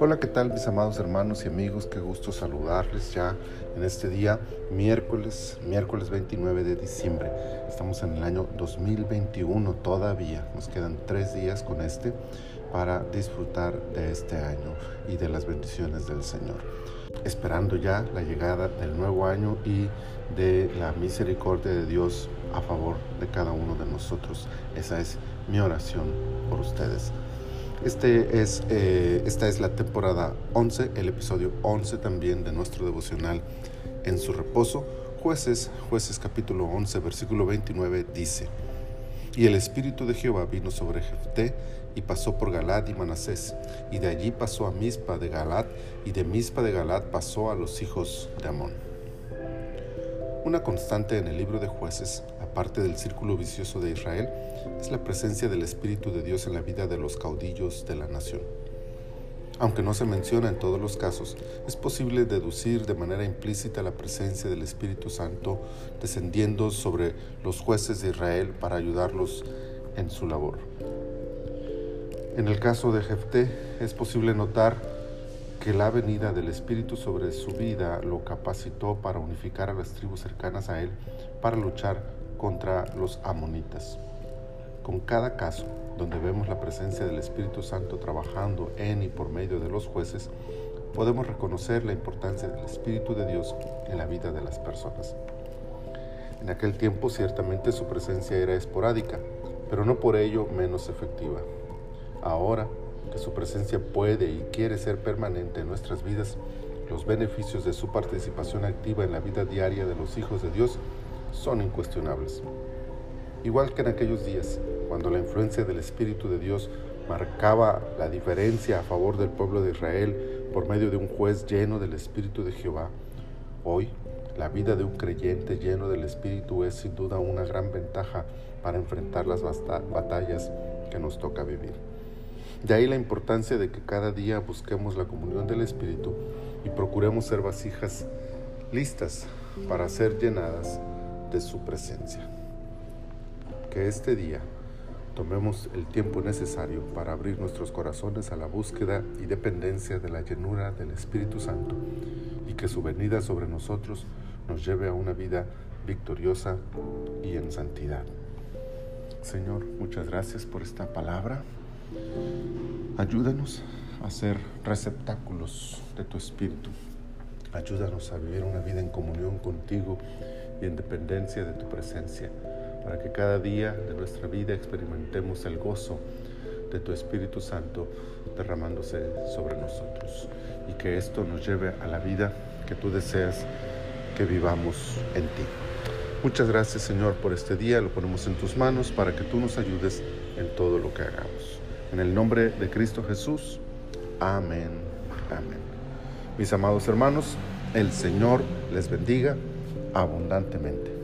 Hola, ¿qué tal mis amados hermanos y amigos? Qué gusto saludarles ya en este día, miércoles, miércoles 29 de diciembre. Estamos en el año 2021 todavía, nos quedan tres días con este para disfrutar de este año y de las bendiciones del Señor. Esperando ya la llegada del nuevo año y de la misericordia de Dios a favor de cada uno de nosotros. Esa es mi oración por ustedes. Este es, eh, esta es la temporada 11, el episodio 11 también de nuestro devocional en su reposo. Jueces, jueces capítulo 11, versículo 29 dice, Y el Espíritu de Jehová vino sobre Jefté y pasó por Galad y Manasés, y de allí pasó a Mispa de Galad, y de Mispa de Galad pasó a los hijos de Amón. Una constante en el libro de jueces, aparte del círculo vicioso de Israel, es la presencia del Espíritu de Dios en la vida de los caudillos de la nación. Aunque no se menciona en todos los casos, es posible deducir de manera implícita la presencia del Espíritu Santo descendiendo sobre los jueces de Israel para ayudarlos en su labor. En el caso de Jefté, es posible notar que la venida del Espíritu sobre su vida lo capacitó para unificar a las tribus cercanas a él para luchar contra los amonitas. Con cada caso donde vemos la presencia del Espíritu Santo trabajando en y por medio de los jueces, podemos reconocer la importancia del Espíritu de Dios en la vida de las personas. En aquel tiempo ciertamente su presencia era esporádica, pero no por ello menos efectiva. Ahora que su presencia puede y quiere ser permanente en nuestras vidas, los beneficios de su participación activa en la vida diaria de los hijos de Dios son incuestionables. Igual que en aquellos días, cuando la influencia del Espíritu de Dios marcaba la diferencia a favor del pueblo de Israel por medio de un juez lleno del Espíritu de Jehová, hoy la vida de un creyente lleno del Espíritu es sin duda una gran ventaja para enfrentar las batallas que nos toca vivir. De ahí la importancia de que cada día busquemos la comunión del Espíritu y procuremos ser vasijas listas para ser llenadas de su presencia que este día tomemos el tiempo necesario para abrir nuestros corazones a la búsqueda y dependencia de la llenura del Espíritu Santo y que su venida sobre nosotros nos lleve a una vida victoriosa y en santidad. Señor, muchas gracias por esta palabra. Ayúdanos a ser receptáculos de tu Espíritu. Ayúdanos a vivir una vida en comunión contigo y en dependencia de tu presencia para que cada día de nuestra vida experimentemos el gozo de tu Espíritu Santo derramándose sobre nosotros y que esto nos lleve a la vida que tú deseas que vivamos en ti. Muchas gracias Señor por este día, lo ponemos en tus manos para que tú nos ayudes en todo lo que hagamos. En el nombre de Cristo Jesús, amén, amén. Mis amados hermanos, el Señor les bendiga abundantemente.